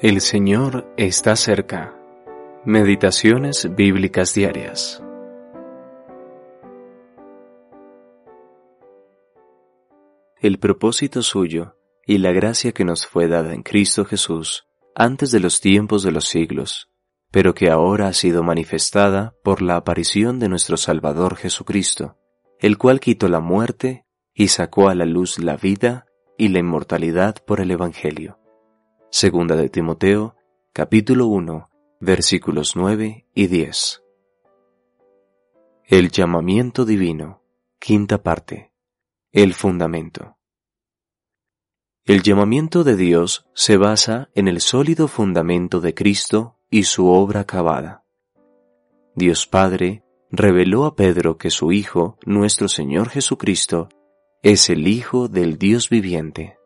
El Señor está cerca. Meditaciones bíblicas diarias. El propósito suyo y la gracia que nos fue dada en Cristo Jesús antes de los tiempos de los siglos, pero que ahora ha sido manifestada por la aparición de nuestro Salvador Jesucristo, el cual quitó la muerte y sacó a la luz la vida y la inmortalidad por el Evangelio Segunda de Timoteo, capítulo 1, versículos 9 y 10. El llamamiento divino, quinta parte. El fundamento. El llamamiento de Dios se basa en el sólido fundamento de Cristo y su obra acabada. Dios Padre reveló a Pedro que su Hijo, nuestro Señor Jesucristo, es el Hijo del Dios viviente.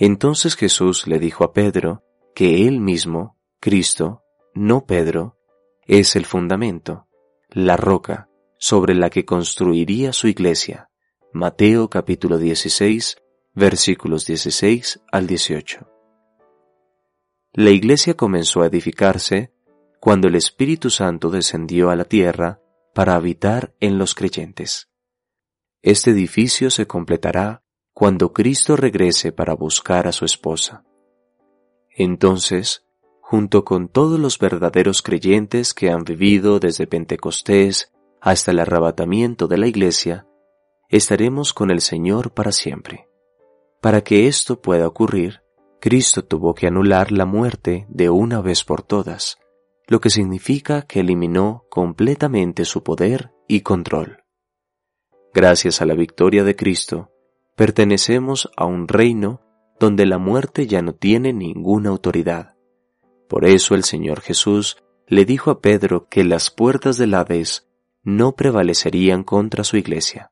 Entonces Jesús le dijo a Pedro que él mismo, Cristo, no Pedro, es el fundamento, la roca sobre la que construiría su iglesia. Mateo capítulo 16, versículos 16 al 18. La iglesia comenzó a edificarse cuando el Espíritu Santo descendió a la tierra para habitar en los creyentes. Este edificio se completará cuando Cristo regrese para buscar a su esposa. Entonces, junto con todos los verdaderos creyentes que han vivido desde Pentecostés hasta el arrebatamiento de la Iglesia, estaremos con el Señor para siempre. Para que esto pueda ocurrir, Cristo tuvo que anular la muerte de una vez por todas, lo que significa que eliminó completamente su poder y control. Gracias a la victoria de Cristo, pertenecemos a un reino donde la muerte ya no tiene ninguna autoridad. Por eso el Señor Jesús le dijo a Pedro que las puertas del Hades no prevalecerían contra su iglesia.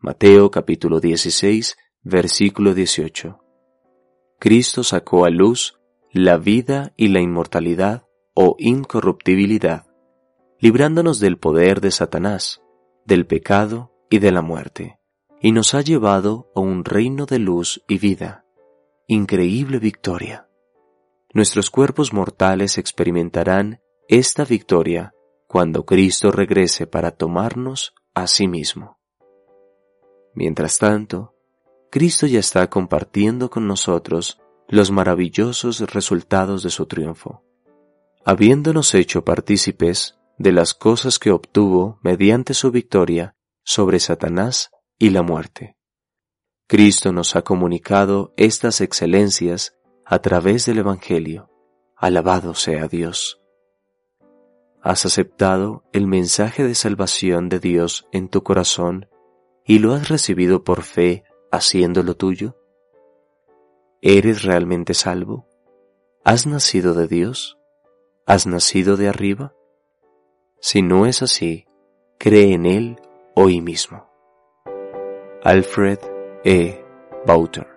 Mateo capítulo 16, versículo 18. Cristo sacó a luz la vida y la inmortalidad o incorruptibilidad, librándonos del poder de Satanás, del pecado y de la muerte y nos ha llevado a un reino de luz y vida. Increíble victoria. Nuestros cuerpos mortales experimentarán esta victoria cuando Cristo regrese para tomarnos a sí mismo. Mientras tanto, Cristo ya está compartiendo con nosotros los maravillosos resultados de su triunfo, habiéndonos hecho partícipes de las cosas que obtuvo mediante su victoria sobre Satanás y la muerte. Cristo nos ha comunicado estas excelencias a través del Evangelio. Alabado sea Dios. ¿Has aceptado el mensaje de salvación de Dios en tu corazón y lo has recibido por fe haciéndolo tuyo? ¿Eres realmente salvo? ¿Has nacido de Dios? ¿Has nacido de arriba? Si no es así, cree en Él hoy mismo. Alfred E. Bauter